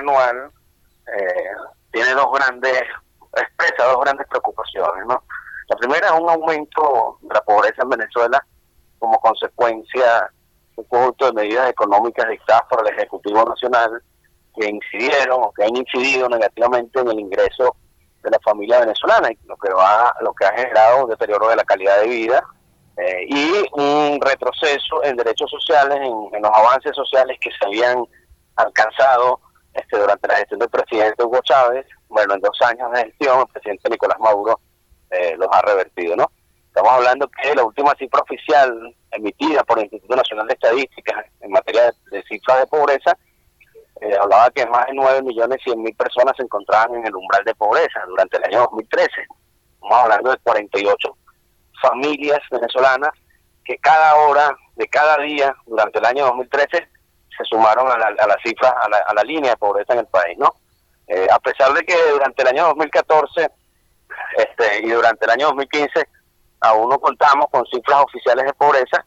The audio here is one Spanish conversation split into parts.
anual eh, tiene dos grandes, expresa dos grandes preocupaciones, ¿no? La primera es un aumento de la pobreza en Venezuela como consecuencia de un conjunto de medidas económicas dictadas por el Ejecutivo Nacional que incidieron o que han incidido negativamente en el ingreso de la familia venezolana, lo que va, lo que ha generado un deterioro de la calidad de vida eh, y un retroceso en derechos sociales, en, los avances sociales que se habían alcanzado este, durante la gestión del presidente Hugo Chávez. Bueno, en dos años de gestión, el presidente Nicolás Maduro eh, los ha revertido, ¿no? Estamos hablando que la última cifra oficial emitida por el Instituto Nacional de Estadística en materia de, cifras de pobreza eh, hablaba que más de 9 millones 100 mil personas se encontraban en el umbral de pobreza durante el año 2013. Estamos hablando de 48 familias venezolanas que cada hora de cada día durante el año 2013 se sumaron a la, a la cifra, a la, línea de pobreza en el país, ¿no? Eh, a pesar de que durante el año 2014 este, y durante el año 2015 aún no contamos con cifras oficiales de pobreza,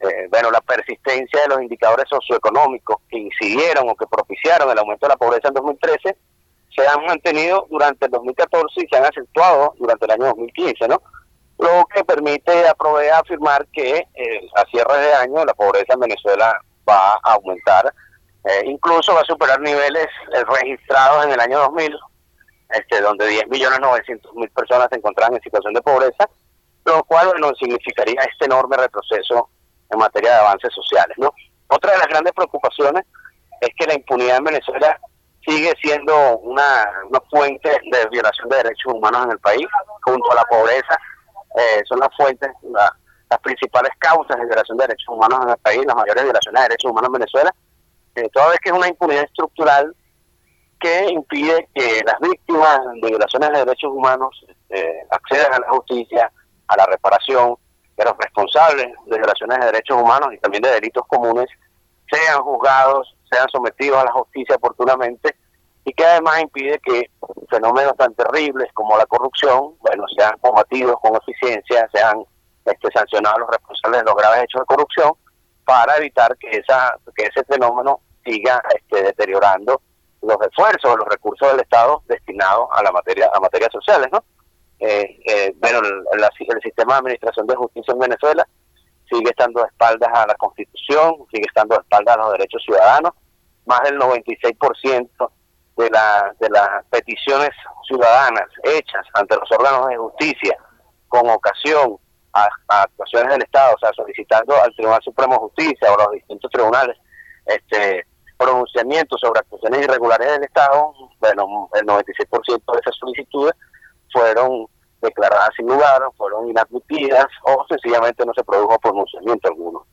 eh, bueno, la persistencia de los indicadores socioeconómicos que incidieron o que propiciaron el aumento de la pobreza en 2013 se han mantenido durante el 2014 y se han acentuado durante el año 2015, ¿no? lo que permite a afirmar que eh, a cierre de año la pobreza en Venezuela va a aumentar, eh, incluso va a superar niveles eh, registrados en el año 2000, este, donde 10 millones 900 mil personas se encontraban en situación de pobreza, lo cual bueno, significaría este enorme retroceso en materia de avances sociales. ¿no? Otra de las grandes preocupaciones es que la impunidad en Venezuela sigue siendo una, fuente de violación de derechos humanos en el país, junto a la pobreza eh, son las fuentes, las principales causas de violación de derechos humanos en el país, las mayores violaciones de derechos humanos en Venezuela, eh, toda vez que es una impunidad estructural que impide que las víctimas de violaciones de derechos humanos eh, accedan a la justicia, a la reparación, que los responsables de violaciones de derechos humanos y también de delitos comunes sean juzgados, sean sometidos a la justicia oportunamente y que además impide que fenómenos tan terribles como la corrupción, bueno, sean combatidos con eficiencia, sean este, sancionados los responsables de los graves hechos de corrupción, para evitar que esa que ese fenómeno siga este, deteriorando los esfuerzos, los recursos del Estado destinados a la materia a materias sociales, ¿no? Eh, eh, bueno, el, el, sistema de administración de justicia en Venezuela sigue estando de espaldas a la Constitución, sigue estando de espaldas a los derechos ciudadanos, más del 96% de, la, de las peticiones ciudadanas hechas ante los órganos de justicia con ocasión a, actuaciones del Estado, o sea, solicitando al Tribunal Supremo de Justicia o a los distintos tribunales este pronunciamientos sobre actuaciones irregulares del Estado, bueno, el 96% de esas solicitudes fueron declaradas sin lugar, fueron inadmitidas o sencillamente no se produjo pronunciamiento alguno.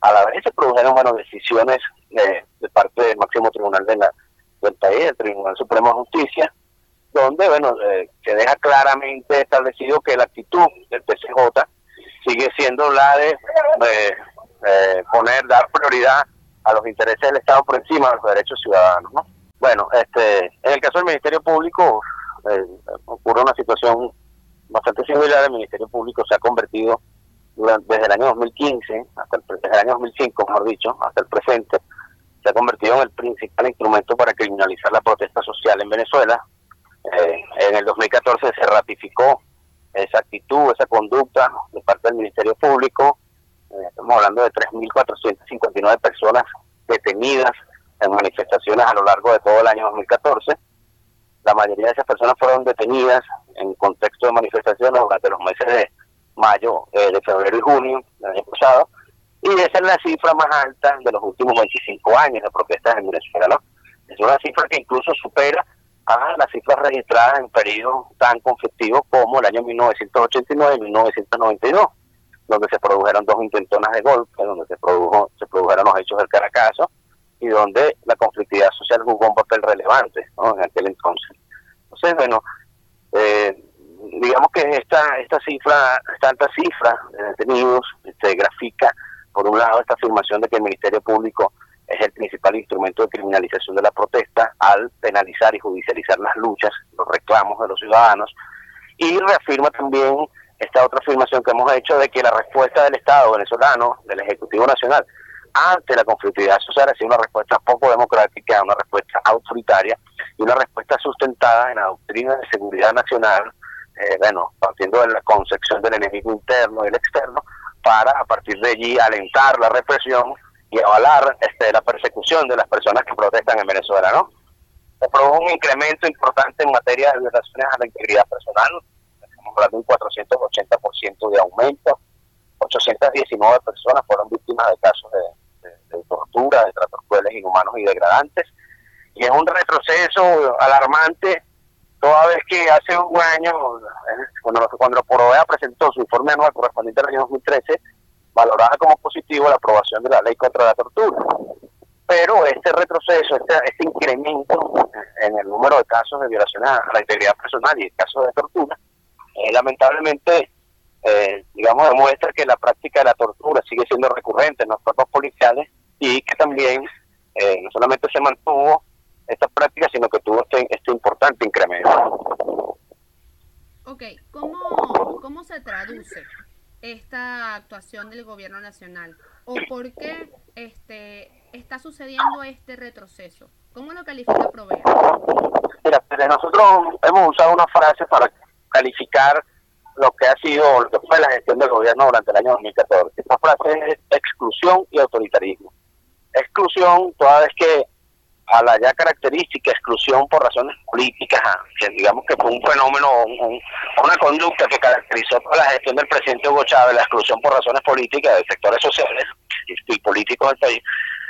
A la vez se produjeron bueno, decisiones de, de parte del máximo tribunal de la, del país, el Tribunal Supremo de Justicia, donde bueno eh, se deja claramente establecido que la actitud del PCJ sigue siendo la de eh, poner, dar prioridad a los intereses del Estado por encima de los derechos ciudadanos. ¿no? Bueno, este, en el caso del Ministerio Público eh, ocurre una situación bastante similar. El Ministerio Público se ha convertido durante, desde el año 2015, hasta el, desde el año 2005, mejor dicho, hasta el presente, se ha convertido en el principal instrumento para criminalizar la protesta social en Venezuela. Eh, en el 2014 se ratificó esa actitud, esa conducta de parte del Ministerio Público. Eh, estamos hablando de 3.459 personas detenidas en manifestaciones a lo largo de todo el año 2014. La mayoría de esas personas fueron detenidas en contexto de manifestaciones durante los meses de mayo, eh, de febrero y junio del año pasado y esa es la cifra más alta de los últimos 25 años de protestas en Venezuela. ¿no? Es una cifra que incluso supera las cifras registradas en periodos tan conflictivos como el año 1989 y 1992, donde se produjeron dos intentonas de golpe, donde se produjo se produjeron los hechos del Caracazo y donde la conflictividad social jugó un papel relevante en aquel entonces. Entonces, bueno, eh, digamos que esta esta cifra, esta alta cifra de detenidos, este, grafica por un lado, esta afirmación de que el Ministerio Público es el principal instrumento de criminalización de la protesta al penalizar y judicializar las luchas, los reclamos de los ciudadanos, y reafirma también esta otra afirmación que hemos hecho de que la respuesta del Estado venezolano, del Ejecutivo Nacional, ante la conflictividad social ha sido una respuesta poco democrática, una respuesta autoritaria y una respuesta sustentada en la doctrina de seguridad nacional, eh, bueno, partiendo de la concepción del enemigo interno y el externo, para a partir de allí alentar la represión y avalar este, la persecución de las personas que protestan en Venezuela, ¿no? Se produjo un incremento importante en materia de violaciones a la integridad personal, estamos hablando de un 480% de aumento, 819 personas fueron víctimas de casos de, tortura, de tratos crueles, inhumanos y degradantes. Y es un retroceso alarmante toda vez que hace un año, cuando, cuando la Provea presentó su informe anual correspondiente al año 2013, valoraba como positivo la aprobación de la ley contra la tortura. Pero este retroceso, este, este incremento en el número de casos de violación a la integridad personal y casos de tortura, eh, lamentablemente eh, digamos, demuestra que la práctica de la tortura sigue siendo recurrente en los cuerpos policiales y que también eh, no solamente se mantuvo esta práctica, sino que tuvo este, este importante incremento. Ok, ¿cómo, ¿cómo se traduce esta actuación del gobierno nacional? ¿O por qué este, está sucediendo este retroceso? ¿Cómo lo califica Provea? Mira, nosotros hemos usado una frase para calificar lo que ha sido, lo que fue la gestión del gobierno durante el año 2014. Esta frase es exclusión y autoritarismo. Exclusión, toda vez que a la ya característica exclusión por razones políticas, que digamos que fue un fenómeno, una conducta que caracterizó toda la gestión del presidente Hugo Chávez, la exclusión por razones políticas de sectores sociales y, políticos del país.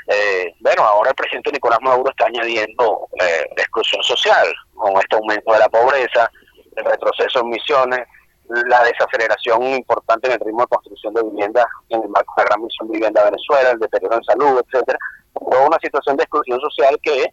Eh, bueno, ahora el presidente Nicolás Maduro está añadiendo eh, exclusión social con este aumento de la pobreza, el retroceso en misiones, la desaceleración importante en el ritmo de construcción de viviendas en el marco de la gran misión de vivienda Venezuela, el deterioro en salud, etcétera, toda una situación de exclusión social que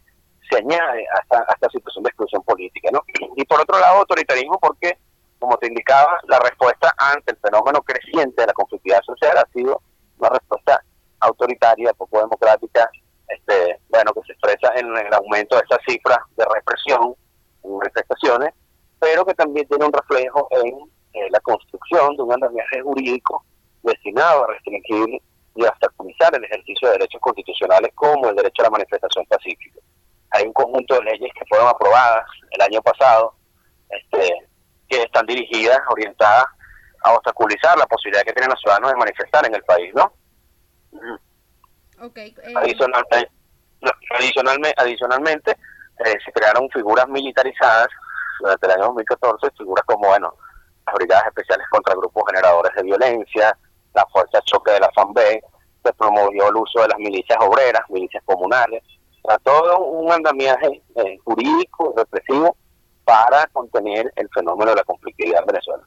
se añade a esta, situación de exclusión política, ¿no? Y por otro lado, autoritarismo porque, como te indicaba, la respuesta ante el fenómeno creciente de la conflictividad social ha sido una respuesta autoritaria, poco democrática, este, bueno, que se expresa en el aumento de esas cifras de represión en manifestaciones, pero que también tiene un reflejo en eh, la construcción de un andamiaje jurídico destinado a restringir y a obstaculizar el ejercicio de derechos constitucionales como el derecho a la manifestación pacífica. Hay un conjunto de leyes que fueron aprobadas el año pasado este, que están dirigidas, orientadas a obstaculizar la posibilidad que tienen los ciudadanos de manifestar en el país, ¿no? Okay, eh, adicionalmente, adicionalmente eh, se crearon figuras militarizadas durante el año 2014, figuras como, bueno, las brigadas especiales contra grupos generadores de violencia, la fuerza choque de la FAMB, se promovió el uso de las milicias obreras, milicias comunales, o todo un andamiaje eh, jurídico, represivo, para contener el fenómeno de la conflictividad en Venezuela.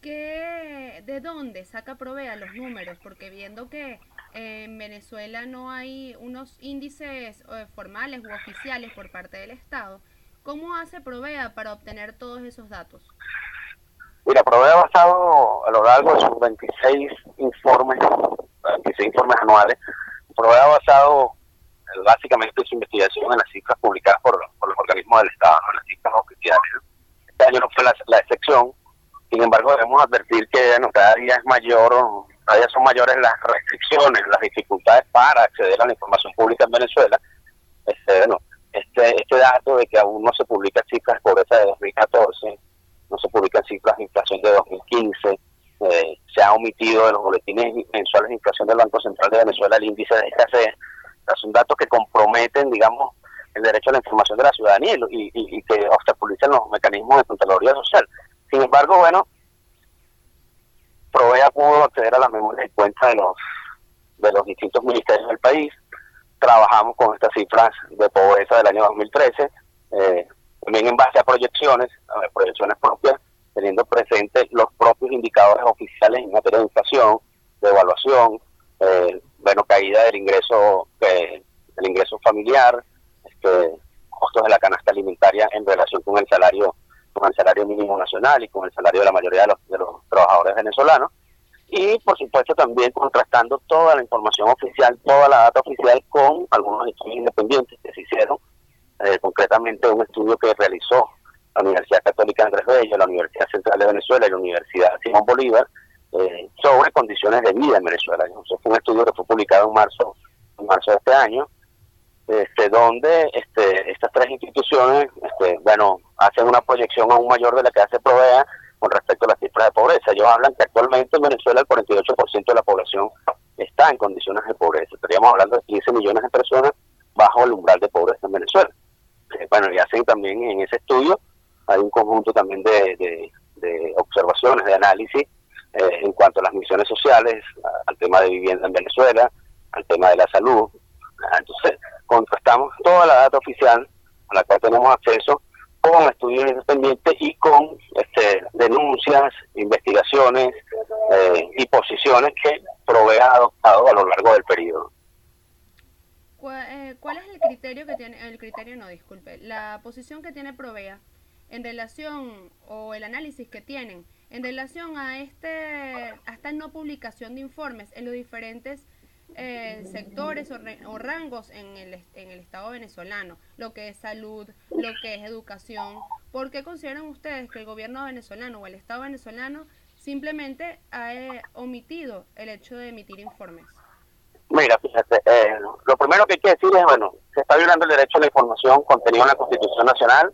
¿Qué, ¿De dónde saca Provea los números? Porque viendo que en Venezuela no hay unos índices eh, formales u oficiales por parte del Estado, ¿Cómo hace Provea para obtener todos esos datos? Mira, Provea basado a lo largo de sus 26 informes, 26 informes anuales, Provea basado básicamente su investigación en las cifras publicadas por, los organismos del Estado, en las cifras oficiales. Este año no fue la, excepción, sin embargo debemos advertir que cada día es mayor, cada día son mayores las restricciones, las dificultades para acceder a la información pública en Venezuela. Este, bueno, este, este dato de que aún no se publican cifras de pobreza de 2014, no se publican cifras de inflación de 2015, eh, se ha omitido de los boletines mensuales de inflación del Banco Central de Venezuela el índice de escasez. son datos que comprometen, digamos, el derecho a la información de la ciudadanía y, y, que obstaculizan los mecanismos de Contraloría Social. Sin embargo, bueno, Provea pudo acceder a la memoria de cuenta de los de los distintos ministerios del país, trabajamos con estas cifras de pobreza del año 2013, eh, también en base a proyecciones, a proyecciones propias, teniendo presentes los propios indicadores oficiales en materia de inflación, de evaluación, eh, bueno, caída del ingreso, eh, del ingreso familiar, este, costos de la canasta alimentaria en relación con el salario, con el salario mínimo nacional y con el salario de la mayoría de los, de los trabajadores venezolanos. Y por supuesto también contrastando toda la información oficial, toda la data oficial con algunos estudios independientes que se hicieron, eh, concretamente un estudio que realizó la Universidad Católica Andrés Bello, la Universidad Central de Venezuela y la Universidad Simón Bolívar, eh, sobre condiciones de vida en Venezuela. Fue un estudio que fue publicado en marzo, en marzo de este año, este, donde este, estas tres instituciones, este, bueno, hacen una proyección aún mayor de la que hace Provea con respecto a las cifras de pobreza. Ellos hablan que actualmente en Venezuela el 48% de la población está en condiciones de pobreza. Estaríamos hablando de 15 millones de personas bajo el umbral de pobreza en Venezuela. Eh, bueno, y hacen también en ese estudio, hay un conjunto también de, observaciones, de análisis eh, en cuanto a las misiones sociales, al tema de vivienda en Venezuela, al tema de la salud. Entonces, contrastamos toda la data oficial a la cual tenemos acceso con estudios independientes y con este, denuncias, investigaciones eh, y posiciones que provee adoptado a lo largo del periodo. Eh, ¿Cuál es el criterio que tiene, el criterio no, disculpe, la posición que tiene Provea en relación, o el análisis que tienen, en relación a, este, a esta no publicación de informes en los diferentes eh, sectores o, rangos en el, en el Estado venezolano, lo que es salud, lo que es educación. ¿Por qué consideran ustedes que el gobierno venezolano o el Estado venezolano simplemente ha eh, omitido el hecho de emitir informes? Mira, fíjate, eh, lo primero que hay que decir es, bueno, se está violando el derecho a la información contenido en la Constitución Nacional,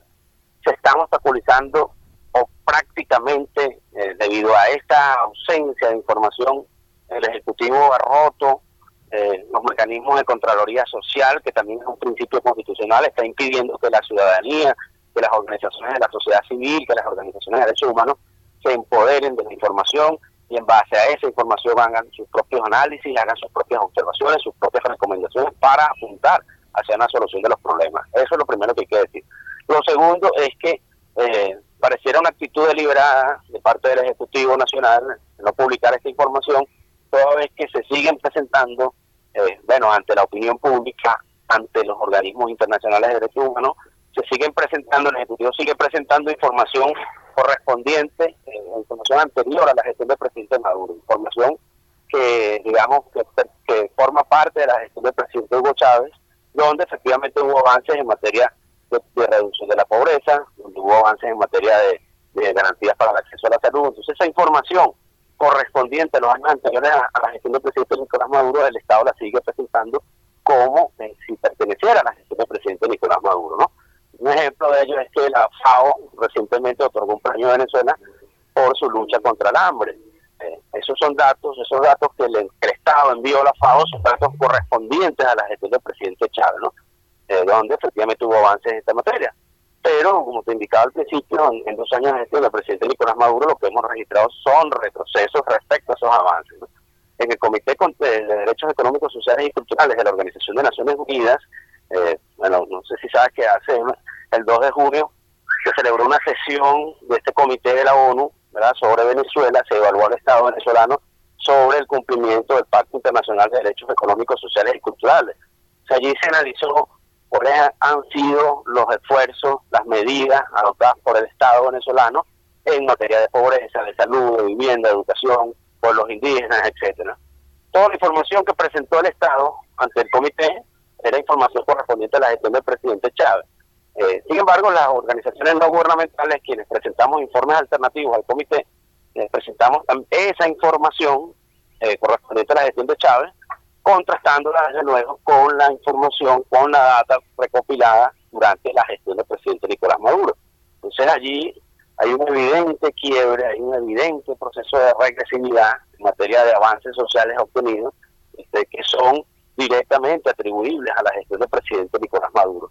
se están obstaculizando o prácticamente debido a esta ausencia de información, el Ejecutivo ha roto eh, los mecanismos de Contraloría Social, que también es un principio constitucional, está impidiendo que la ciudadanía, que las organizaciones de la sociedad civil, que las organizaciones de derechos humanos se empoderen de la información y en base a esa información hagan sus propios análisis, hagan sus propias observaciones, sus propias recomendaciones para apuntar hacia una solución de los problemas. Eso es lo primero que hay que decir. Lo segundo es que eh, pareciera una actitud deliberada de parte del Ejecutivo Nacional no publicar esta información toda vez que se siguen presentando, eh, bueno, ante la opinión pública, ante los organismos internacionales de derechos humanos, se siguen presentando, el Ejecutivo sigue presentando información correspondiente, eh, información anterior a la gestión del presidente Maduro, información que, digamos, que, forma parte de la gestión del presidente Hugo Chávez, donde efectivamente hubo avances en materia de, reducción de la pobreza, donde hubo avances en materia de, garantías para el acceso a la salud. Entonces, esa información correspondiente a los años anteriores a, la gestión del presidente Nicolás Maduro, el Estado la sigue presentando como eh, si perteneciera a la gestión del presidente Nicolás Maduro. ¿no? Un ejemplo de ello es que la FAO recientemente otorgó un premio a Venezuela por su lucha contra el hambre. Eh, esos son datos, esos datos que el, Estado envió a la FAO son datos correspondientes a la gestión del presidente Chávez, ¿no? Eh, donde efectivamente hubo avances en esta materia pero como te indicaba al principio, en, dos años de gestión del presidente Nicolás Maduro, lo que hemos registrado son retrocesos respecto a esos avances. En el Comité de Derechos Económicos, Sociales y Culturales de la Organización de Naciones Unidas, eh, bueno, no sé si sabes que hace el 2 de junio se celebró una sesión de este comité de la ONU ¿verdad? sobre Venezuela, se evaluó al Estado venezolano sobre el cumplimiento del Pacto Internacional de Derechos Económicos, Sociales y Culturales. O sea, allí se analizó cuáles han sido los esfuerzos, las medidas adoptadas por el Estado venezolano en materia de pobreza, de salud, de vivienda, de educación, por los indígenas, etcétera. Toda la información que presentó el Estado ante el comité era información correspondiente a la gestión del presidente Chávez. Eh, sin embargo, las organizaciones no gubernamentales, quienes presentamos informes alternativos al comité, eh, presentamos esa información eh, correspondiente a la gestión de Chávez contrastándola desde luego con la información, con la data recopilada durante la gestión del presidente Nicolás Maduro. Entonces allí hay un evidente quiebre, hay un evidente proceso de regresividad en materia de avances sociales obtenidos este, que son directamente atribuibles a la gestión del presidente Nicolás Maduro.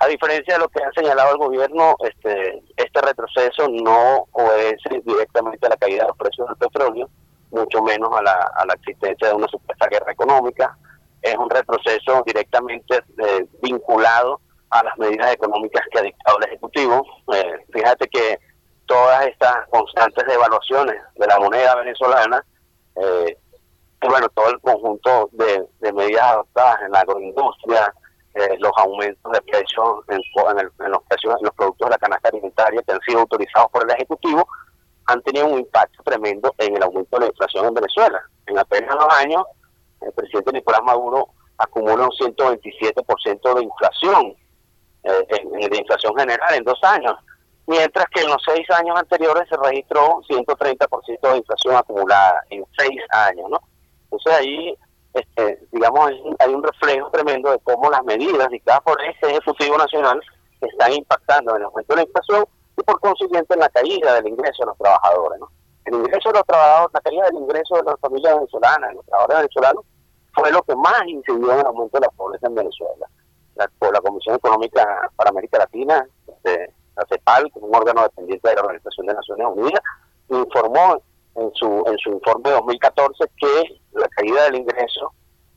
A diferencia de lo que ha señalado el gobierno, este, este retroceso no obedece directamente a la caída de los precios del petróleo, mucho menos a la, a la existencia de una supuesta guerra económica. Es un retroceso directamente eh, vinculado a las medidas económicas que ha dictado el Ejecutivo. Eh, fíjate que todas estas constantes devaluaciones de la moneda venezolana, eh, y bueno, todo el conjunto de, medidas adoptadas en la agroindustria, los aumentos de precios en, en, los precios en los productos de la canasta alimentaria que han sido autorizados por el Ejecutivo, han tenido un impacto tremendo en el aumento de la inflación en Venezuela. En apenas dos años, el presidente Nicolás Maduro acumula un 127% de inflación, eh, de inflación general en dos años. mientras que en los seis años anteriores se registró 130% de inflación acumulada en seis años, ¿no? Entonces ahí, este, digamos, hay un reflejo tremendo de cómo las medidas dictadas por este Ejecutivo Nacional están impactando en el aumento de la inflación y por consiguiente en la caída del ingreso de los trabajadores, ¿no? El ingreso de los trabajadores, la caída del ingreso de las familias venezolanas, de los trabajadores venezolanos, fue lo que más incidió en el aumento de la pobreza en Venezuela. La, la Comisión Económica para América Latina, este, la CEPAL, como un órgano dependiente de la Organización de Naciones Unidas, informó en su, en su informe de 2014 que la caída del ingreso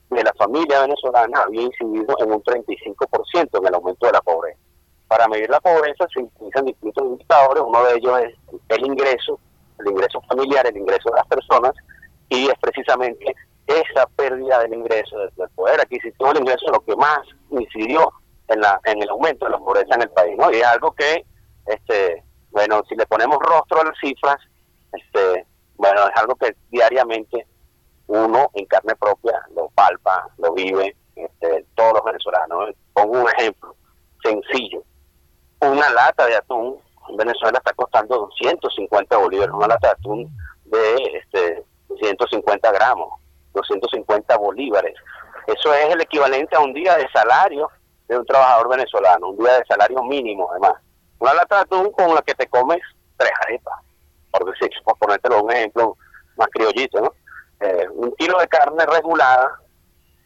de la familia venezolana había incidido en un 35% en el aumento de la pobreza. Para medir la pobreza se utilizan distintos indicadores, uno de ellos es el ingreso, el ingreso familiar, el ingreso de las personas, y es precisamente esa pérdida del ingreso, del poder adquisitivo del ingreso, lo que más incidió en, la, en el aumento de la pobreza en el país, ¿no? Y es algo que, este, bueno, si le ponemos rostro a las cifras, este, bueno, es algo que diariamente uno en carne propia lo palpa, lo vive, este, todos los venezolanos. Pongo un ejemplo sencillo. Una lata de atún en Venezuela está costando 250 bolívares, una lata de atún de este, 150 gramos, 250 bolívares. Eso es el equivalente a un día de salario de un trabajador venezolano, un día de salario mínimo además. Una lata de atún con la que te comes tres arepas, por ponértelo un ejemplo más criollito, ¿no? Eh, un kilo de carne regulada,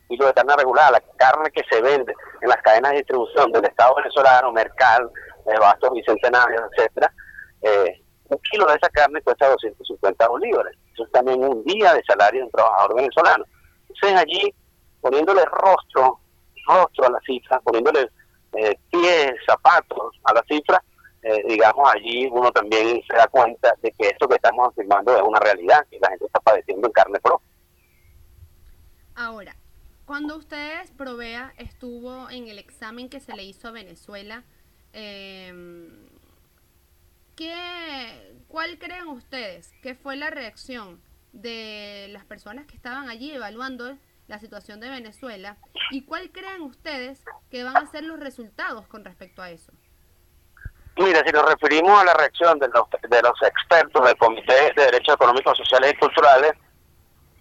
kilo de carne regulada, la carne que se vende en las cadenas de distribución del Estado venezolano, Mercal, eh, Bastos Bicentenarios, etcétera, eh, un kilo de esa carne cuesta 250 bolívares. Eso es también un día de salario de un trabajador venezolano. Entonces allí, poniéndole rostro rostro a la cifra, poniéndole eh, pies, zapatos a la cifra, eh, digamos, allí uno también se da cuenta de que esto que estamos afirmando es una realidad, que la gente está padeciendo en carne propia. Ahora, cuando ustedes, Provea, estuvo en el examen que se le hizo a Venezuela, eh, ¿qué, ¿cuál creen ustedes que fue la reacción de las personas que estaban allí evaluando la situación de Venezuela y cuál creen ustedes que van a ser los resultados con respecto a eso. Mira, si nos referimos a la reacción de los, de los expertos del Comité de Derechos Económicos, Sociales y Culturales,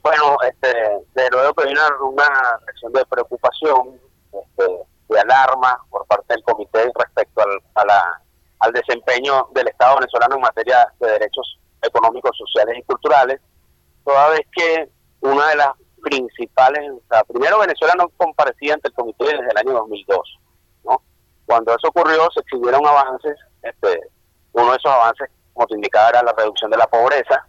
bueno, este, de luego que hay una, reacción de preocupación, este, de alarma por parte del comité respecto al, a la, al desempeño del Estado venezolano en materia de derechos económicos, sociales y culturales, toda vez que una de las principales, primero Venezuela no comparecía ante el comité desde el año 2002, ¿no? Cuando eso ocurrió se exhibieron avances, este, uno de esos avances, como te indicaba, era la reducción de la pobreza,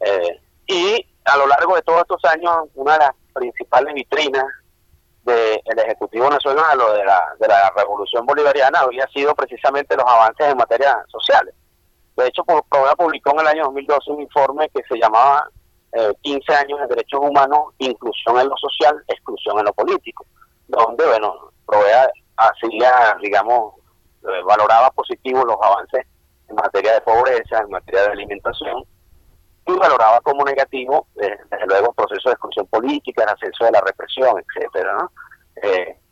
eh, y a lo largo de todos estos años, una de las principales vitrinas del Ejecutivo Nacional o de la, Revolución Bolivariana había sido precisamente los avances en materia sociales. De hecho, Provea publicó en el año 2012 un informe que se llamaba 15 eh, años de derechos humanos, inclusión en lo social, exclusión en lo político, donde, bueno, Provea hacía, digamos, eh, valoraba positivo los avances en materia de pobreza, en materia de alimentación, y valoraba como negativo, eh, desde luego, el proceso de exclusión política, el ascenso de la represión, etcétera,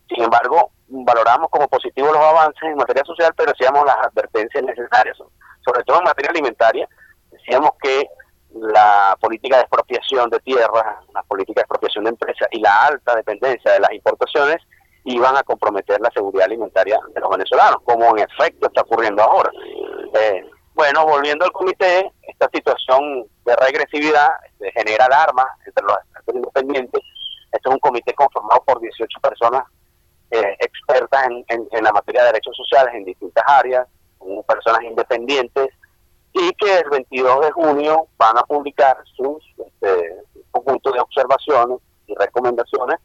sin embargo, valoramos como positivo los avances en materia social, pero hacíamos las advertencias necesarias, sobre todo en materia alimentaria, decíamos que la política de expropiación de tierras, la política de expropiación de empresas y la alta dependencia de las importaciones iban a comprometer la seguridad alimentaria de los venezolanos, como en efecto está ocurriendo ahora. Eh, bueno, volviendo al comité, esta situación de regresividad este, genera alarma entre los expertos independientes. Este es un comité conformado por 18 personas eh, expertas en, en, la materia de derechos sociales en distintas áreas, como personas independientes, y que el 22 de junio van a publicar sus este, conjunto de observaciones y recomendaciones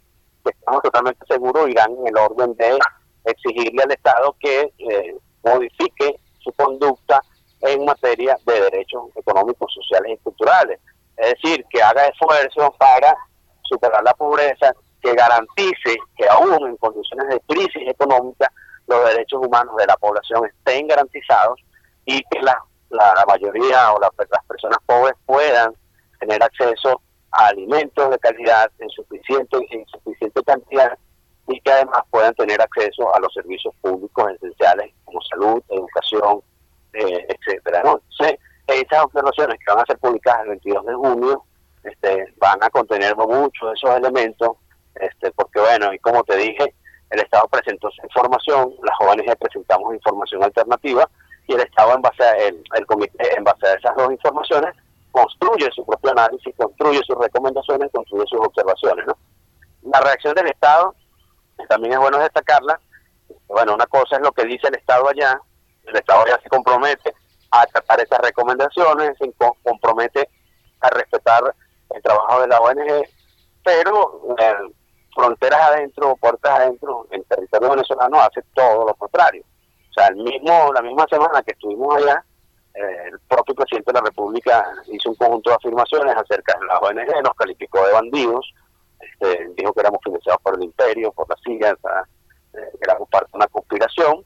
estamos totalmente seguros irán en el orden de exigirle al Estado que eh, modifique su conducta en materia de derechos económicos, sociales y culturales. Es decir, que haga esfuerzos para superar la pobreza, que garantice que aún en condiciones de crisis económica los derechos humanos de la población estén garantizados y que las la, mayoría o las personas pobres puedan tener acceso a alimentos de calidad en suficiente, en suficiente cantidad y que además puedan tener acceso a los servicios públicos esenciales como salud, educación, eh, etcétera, ¿no? Estas observaciones que van a ser publicadas el 22 de junio este, van a contener muchos de esos elementos, este, porque bueno, y como te dije, el Estado presentó su información, las jóvenes presentamos información alternativa y el Estado en base a el comité en base a esas dos informaciones construye su propio análisis, construye sus recomendaciones, construye sus observaciones. ¿no? La reacción del Estado, también es bueno destacarla, bueno, una cosa es lo que dice el Estado allá, el Estado ya se compromete a acatar esas recomendaciones, se compromete a respetar el trabajo de la ONG, pero eh, fronteras adentro, puertas adentro, en territorio venezolano hace todo lo contrario. O sea, el mismo, la misma semana que estuvimos allá, el propio presidente de la República hizo un conjunto de afirmaciones acerca de la ONG, nos calificó de bandidos, este, dijo que éramos financiados por el imperio, por la CIA, eh, que éramos parte de una conspiración.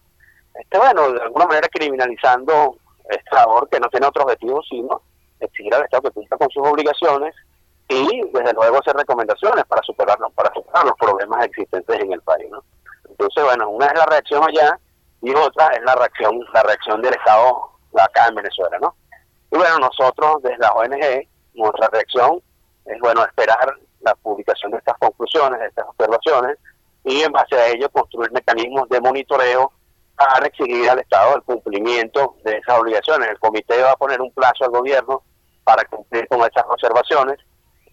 Este, bueno, de alguna manera criminalizando esta labor que no tiene otro objetivo sino exigir al Estado que cumpla con sus obligaciones y desde luego hacer recomendaciones para superar, para superar los problemas existentes en el país. ¿no? Entonces, bueno, una es la reacción allá y otra es la reacción, la reacción del Estado acá en Venezuela, ¿no? Y bueno, nosotros desde la ONG, nuestra reacción es, bueno, esperar la publicación de estas conclusiones, de estas observaciones, y en base a ello construir mecanismos de monitoreo para exigir al Estado el cumplimiento de esas obligaciones. El comité va a poner un plazo al gobierno para cumplir con esas observaciones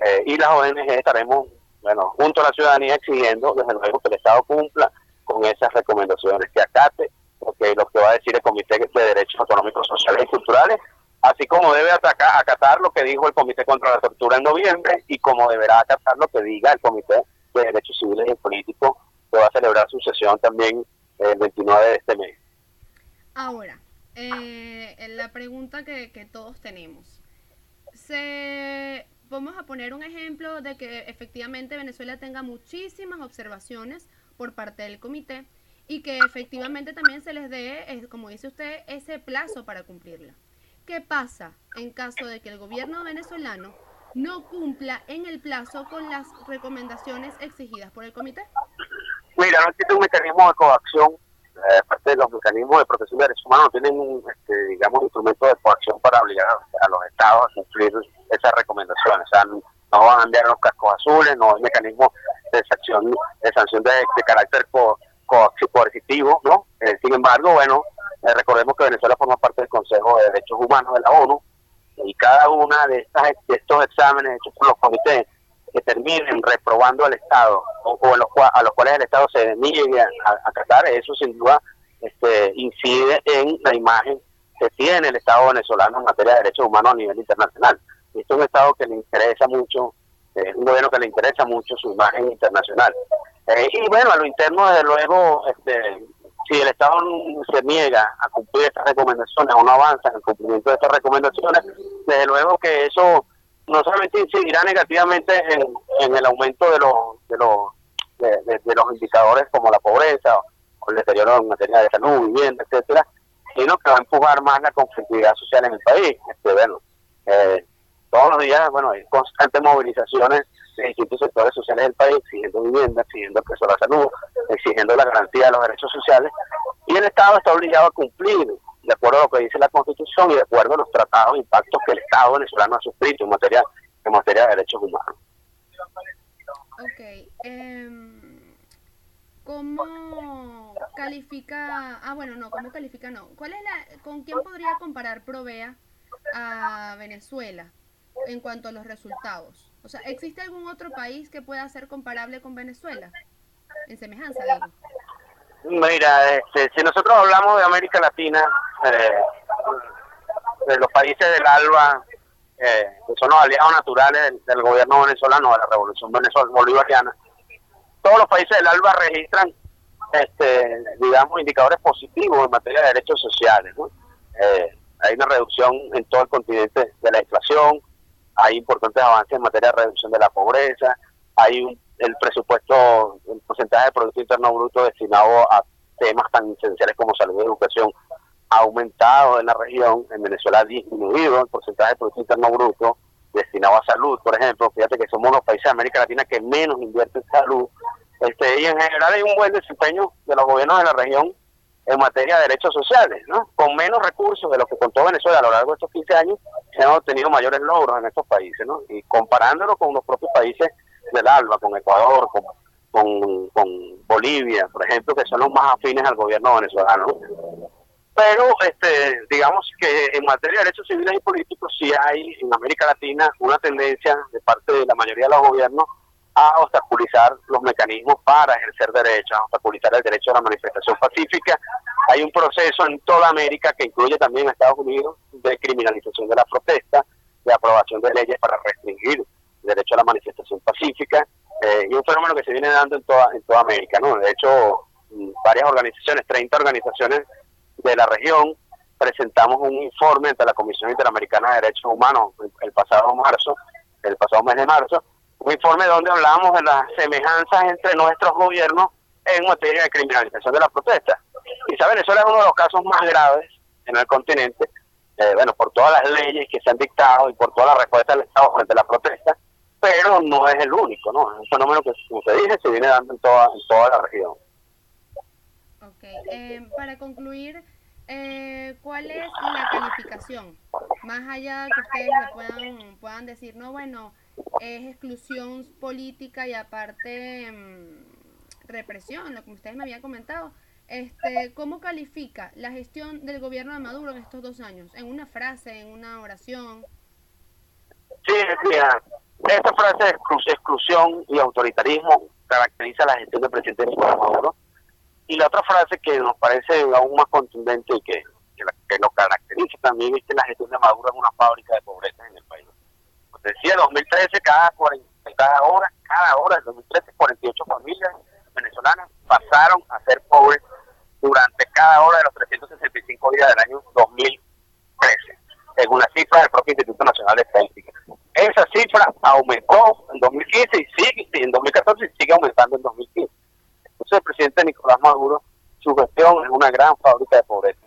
eh, y las ONG estaremos, bueno, junto a la ciudadanía exigiendo desde luego que el Estado cumpla con esas recomendaciones, que acate porque lo que va a decir el Comité de Derechos Económicos, Sociales y Culturales, así como debe acatar lo que dijo el Comité contra la Tortura en noviembre y como deberá acatar lo que diga el Comité de Derechos Civiles y Políticos, que va a celebrar su sesión también el 29 de este mes. Ahora, eh, la pregunta que, que todos tenemos. Se, vamos a poner un ejemplo de que efectivamente Venezuela tenga muchísimas observaciones por parte del comité y que efectivamente también se les dé, eh, como dice usted, ese plazo para cumplirla. ¿Qué pasa en caso de que el gobierno venezolano no cumpla en el plazo con las recomendaciones exigidas por el comité? Mira, no existe un mecanismo de coacción, eh, los mecanismos de protección de derechos humanos, tienen, este, digamos, instrumentos de coacción para obligar a los estados a cumplir esas recomendaciones. O sea, no van a enviar los cascos azules, no hay mecanismo de sanción de, sanción de, carácter coercitivo, ¿no? Eh, sin embargo, bueno, eh, recordemos que Venezuela forma parte del Consejo de Derechos Humanos de la ONU y cada una de, estas, estos exámenes hechos por los comités que terminen reprobando al Estado o, a, los, a los cuales el Estado se niegue a, acatar, eso sin duda este, incide en la imagen que tiene el Estado venezolano en materia de derechos humanos a nivel internacional. Esto es un Estado que le interesa mucho, eh, un gobierno que le interesa mucho su imagen internacional. Eh, y bueno, a lo interno, desde luego, este, si el Estado se niega a cumplir estas recomendaciones o no avanza en el cumplimiento de estas recomendaciones, desde luego que eso no solamente incidirá negativamente en, el aumento de los de los de, los indicadores como la pobreza o el deterioro en materia de salud, vivienda, etcétera, sino que va a empujar más la conflictividad social en el país. Este, bueno, eh, todos los días, bueno, hay constantes movilizaciones de distintos sectores sociales del país exigiendo vivienda, exigiendo acceso a la salud, exigiendo la garantía de los derechos sociales, y el Estado está obligado a cumplir de acuerdo a lo que dice la Constitución y de acuerdo a los tratados e impactos que el Estado venezolano ha suscrito en materia, en materia de derechos humanos. Ok. Em, ¿Cómo califica? Ah, bueno, no, ¿cómo califica? No. ¿Cuál es la, ¿Con quién podría comparar Provea a Venezuela en cuanto a los resultados? O sea, ¿existe algún otro país que pueda ser comparable con Venezuela? En semejanza, digo. Mira, este, si nosotros hablamos de América Latina, eh, de los países del ALBA, eh, que son los aliados naturales del, gobierno venezolano, de la revolución venezolana bolivariana, todos los países del ALBA registran, este, digamos, indicadores positivos en materia de derechos sociales. Eh, hay una reducción en todo el continente de la inflación, hay importantes avances en materia de reducción de la pobreza, hay el presupuesto, el porcentaje de Producto Interno Bruto destinado a temas tan esenciales como salud y educación ha aumentado en la región, en Venezuela ha disminuido el porcentaje de Producto Interno Bruto destinado a salud, por ejemplo, fíjate que somos los países de América Latina que menos invierten en salud, este, y en general hay un buen desempeño de los gobiernos de la región en materia de derechos sociales, ¿no? Con menos recursos de lo que contó Venezuela a lo largo de estos 15 años, se han obtenido mayores logros en estos países, ¿no? Y comparándolo con los propios países del ALBA, con Ecuador, con, con, Bolivia, por ejemplo, que son los más afines al gobierno venezolano. Pero, este, digamos que en materia de derechos civiles y políticos sí hay en América Latina una tendencia de parte de la mayoría de los gobiernos a obstaculizar los mecanismos para ejercer derechos, a obstaculizar el derecho a la manifestación pacífica. Hay un proceso en toda América que incluye también a Estados Unidos de criminalización de la protesta, de aprobación de leyes para restringir el derecho a la manifestación pacífica, eh, y un fenómeno que se viene dando en toda, en toda América. ¿no? De hecho, mm, varias organizaciones, 30 organizaciones de la región, presentamos un informe ante la Comisión Interamericana de Derechos Humanos el pasado marzo, el pasado mes de marzo, un informe donde hablamos de las semejanzas entre nuestros gobiernos en materia de criminalización de la protesta. Quizá Venezuela es uno de los casos más graves en el continente, eh, bueno, por todas las leyes que se han dictado y por toda la respuesta del Estado frente a la protesta, pero no es el único, ¿no? Es un fenómeno que, como se dice, se viene dando en toda, en toda la región. Ok, eh, para concluir, eh, ¿cuál es la calificación? Más allá de que ustedes puedan, puedan decir, no, bueno, es exclusión política y aparte mm, represión, lo que ustedes me habían comentado. Este, ¿Cómo califica la gestión del gobierno de Maduro en estos dos años? ¿En una frase, en una oración? Sí, mira, esta frase de exclusión y autoritarismo caracteriza la gestión del presidente Nicolás Maduro. Y la otra frase que nos parece aún más contundente y que, que, lo caracteriza también es que la gestión de Maduro es una fábrica de pobreza en el país decía 2013 cada 40, cada hora, cada hora en 2013 48 familias venezolanas pasaron a ser pobres durante cada hora de los 365 días del año 2013, según la cifra del propio Instituto Nacional de Estadística. Esa cifra aumentó en 2015 y sigue en 2014 y sigue aumentando en 2015. Entonces el presidente Nicolás Maduro, su gestión es una gran fábrica de pobreza.